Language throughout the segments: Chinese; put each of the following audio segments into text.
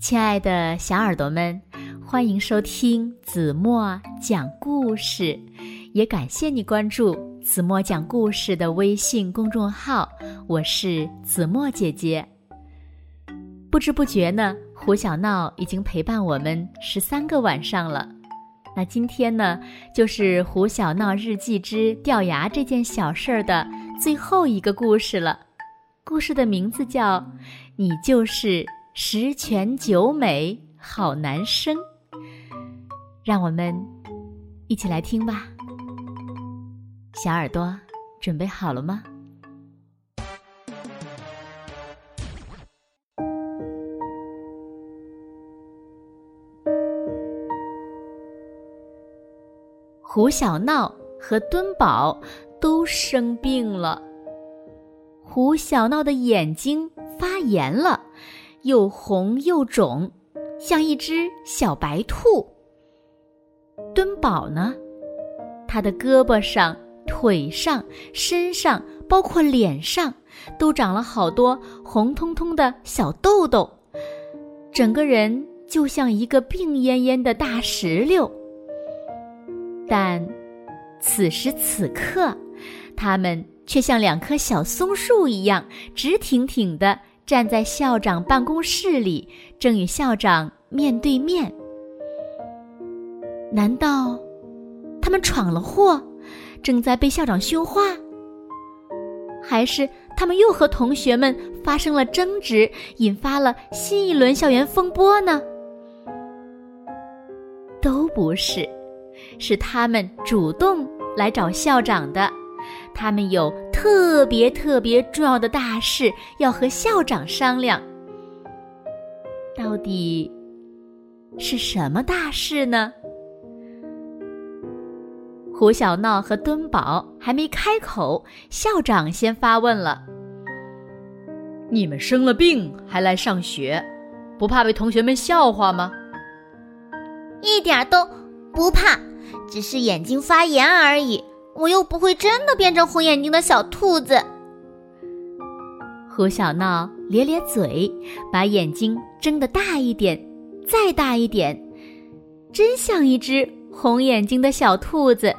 亲爱的小耳朵们，欢迎收听子墨讲故事，也感谢你关注子墨讲故事的微信公众号。我是子墨姐姐。不知不觉呢，胡小闹已经陪伴我们十三个晚上了。那今天呢，就是《胡小闹日记之掉牙》这件小事儿的最后一个故事了。故事的名字叫《你就是》。十全九美好男生，让我们一起来听吧。小耳朵准备好了吗？胡小闹和敦宝都生病了。胡小闹的眼睛发炎了。又红又肿，像一只小白兔。敦宝呢？他的胳膊上、腿上、身上，包括脸上，都长了好多红彤彤的小痘痘，整个人就像一个病恹恹的大石榴。但此时此刻，他们却像两棵小松树一样直挺挺的。站在校长办公室里，正与校长面对面。难道他们闯了祸，正在被校长训话？还是他们又和同学们发生了争执，引发了新一轮校园风波呢？都不是，是他们主动来找校长的。他们有特别特别重要的大事要和校长商量，到底是什么大事呢？胡小闹和敦宝还没开口，校长先发问了：“你们生了病还来上学，不怕被同学们笑话吗？”“一点都不怕，只是眼睛发炎而已。”我又不会真的变成红眼睛的小兔子。胡小闹咧咧嘴，把眼睛睁得大一点，再大一点，真像一只红眼睛的小兔子。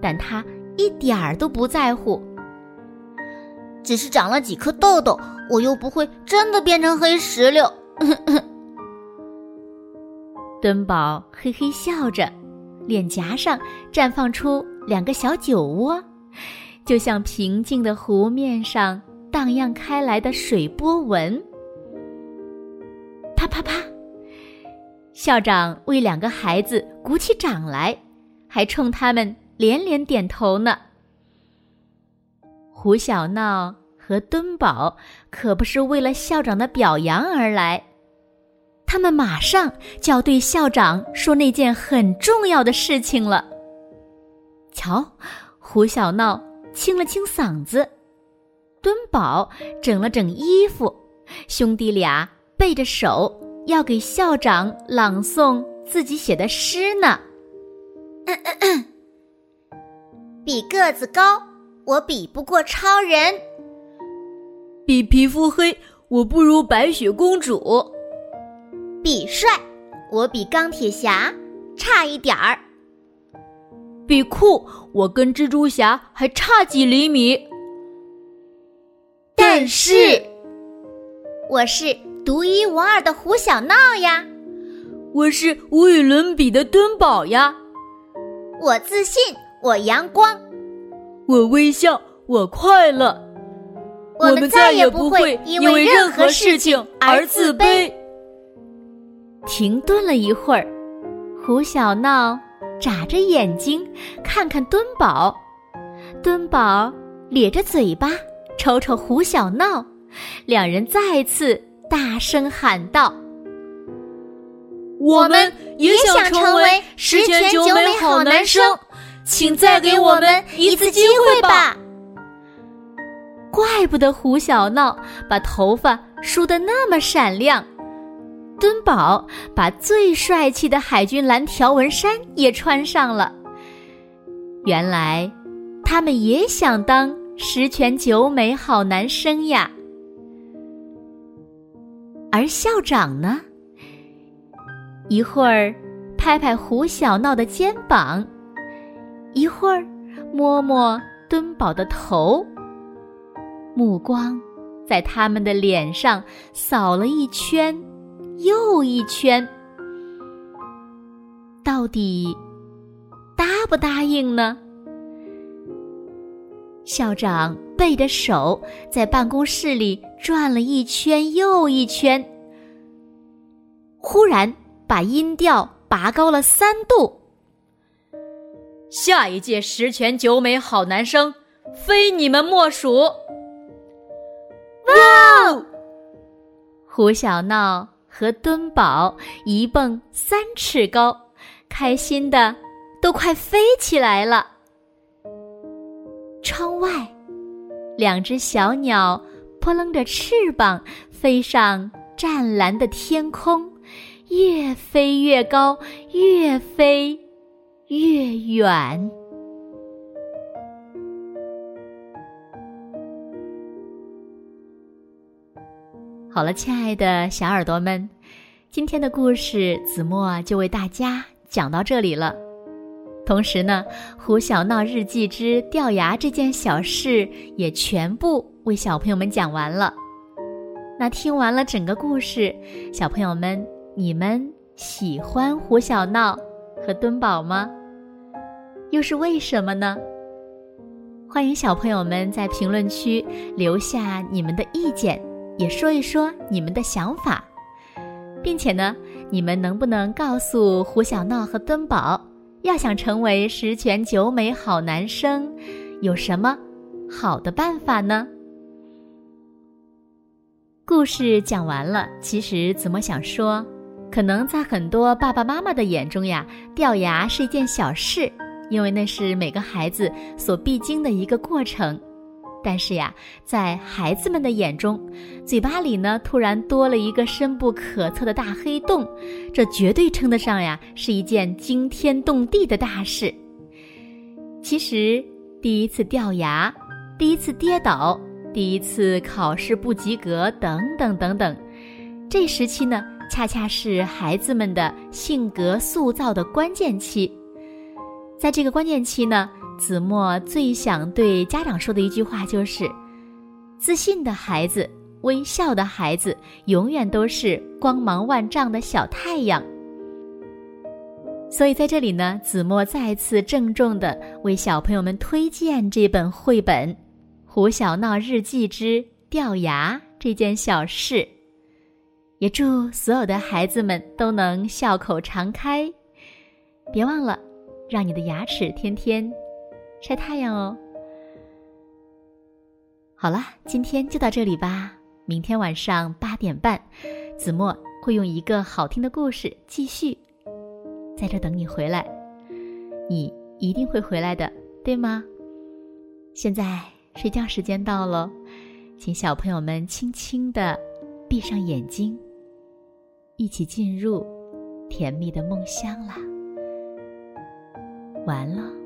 但他一点儿都不在乎，只是长了几颗痘痘，我又不会真的变成黑石榴。敦宝嘿嘿笑着，脸颊上绽放出。两个小酒窝，就像平静的湖面上荡漾开来的水波纹。啪啪啪！校长为两个孩子鼓起掌来，还冲他们连连点头呢。胡小闹和敦宝可不是为了校长的表扬而来，他们马上就要对校长说那件很重要的事情了。瞧，胡小闹清了清嗓子，敦宝整了整衣服，兄弟俩背着手要给校长朗诵自己写的诗呢。比个子高，我比不过超人；比皮肤黑，我不如白雪公主；比帅，我比钢铁侠差一点儿。比酷，我跟蜘蛛侠还差几厘米。但是，我是独一无二的胡小闹呀！我是无与伦比的敦宝呀！我自信，我阳光，我微笑，我快乐。我们再也不会因为任何事情而自卑。停顿了一会儿，胡小闹。眨着眼睛看看敦宝，敦宝咧着嘴巴瞅瞅胡小闹，两人再次大声喊道：“我们也想成为十全九美好男生，请再给我们一次机会吧！”怪不得胡小闹把头发梳得那么闪亮。敦宝把最帅气的海军蓝条纹衫也穿上了。原来，他们也想当十全九美好男生呀。而校长呢，一会儿拍拍胡小闹的肩膀，一会儿摸摸敦宝的头，目光在他们的脸上扫了一圈又一圈，到底答不答应呢？校长背着手在办公室里转了一圈又一圈，忽然把音调拔高了三度。下一届十全九美好男生，非你们莫属！哇！胡小闹和敦宝一蹦三尺高，开心的都快飞起来了。窗外，两只小鸟扑棱着翅膀飞上湛蓝的天空，越飞越高，越飞越远。好了，亲爱的小耳朵们，今天的故事子墨就为大家讲到这里了。同时呢，《胡小闹日记之掉牙》这件小事也全部为小朋友们讲完了。那听完了整个故事，小朋友们，你们喜欢胡小闹和敦宝吗？又是为什么呢？欢迎小朋友们在评论区留下你们的意见，也说一说你们的想法，并且呢，你们能不能告诉胡小闹和敦宝？要想成为十全九美好男生，有什么好的办法呢？故事讲完了，其实子墨想说，可能在很多爸爸妈妈的眼中呀，掉牙是一件小事，因为那是每个孩子所必经的一个过程。但是呀，在孩子们的眼中，嘴巴里呢突然多了一个深不可测的大黑洞，这绝对称得上呀是一件惊天动地的大事。其实，第一次掉牙，第一次跌倒，第一次考试不及格，等等等等，这时期呢，恰恰是孩子们的性格塑造的关键期。在这个关键期呢。子墨最想对家长说的一句话就是：自信的孩子、微笑的孩子，永远都是光芒万丈的小太阳。所以在这里呢，子墨再次郑重的为小朋友们推荐这本绘本《胡小闹日记之掉牙这件小事》，也祝所有的孩子们都能笑口常开。别忘了，让你的牙齿天天。晒太阳哦。好了，今天就到这里吧。明天晚上八点半，子墨会用一个好听的故事继续在这等你回来。你一定会回来的，对吗？现在睡觉时间到了，请小朋友们轻轻的闭上眼睛，一起进入甜蜜的梦乡啦。完了。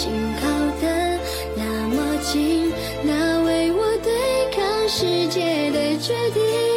紧靠的那么近那为我对抗世界的决定。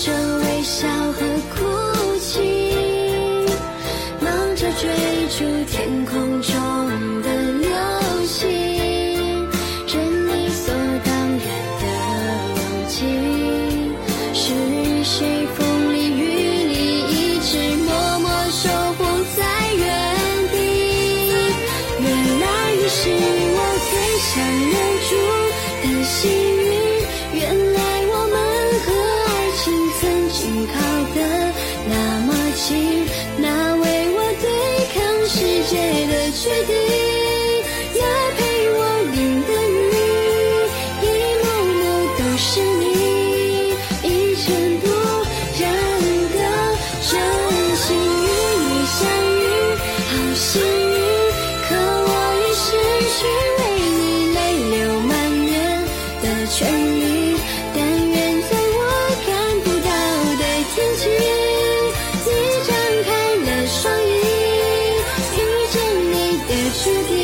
就雪地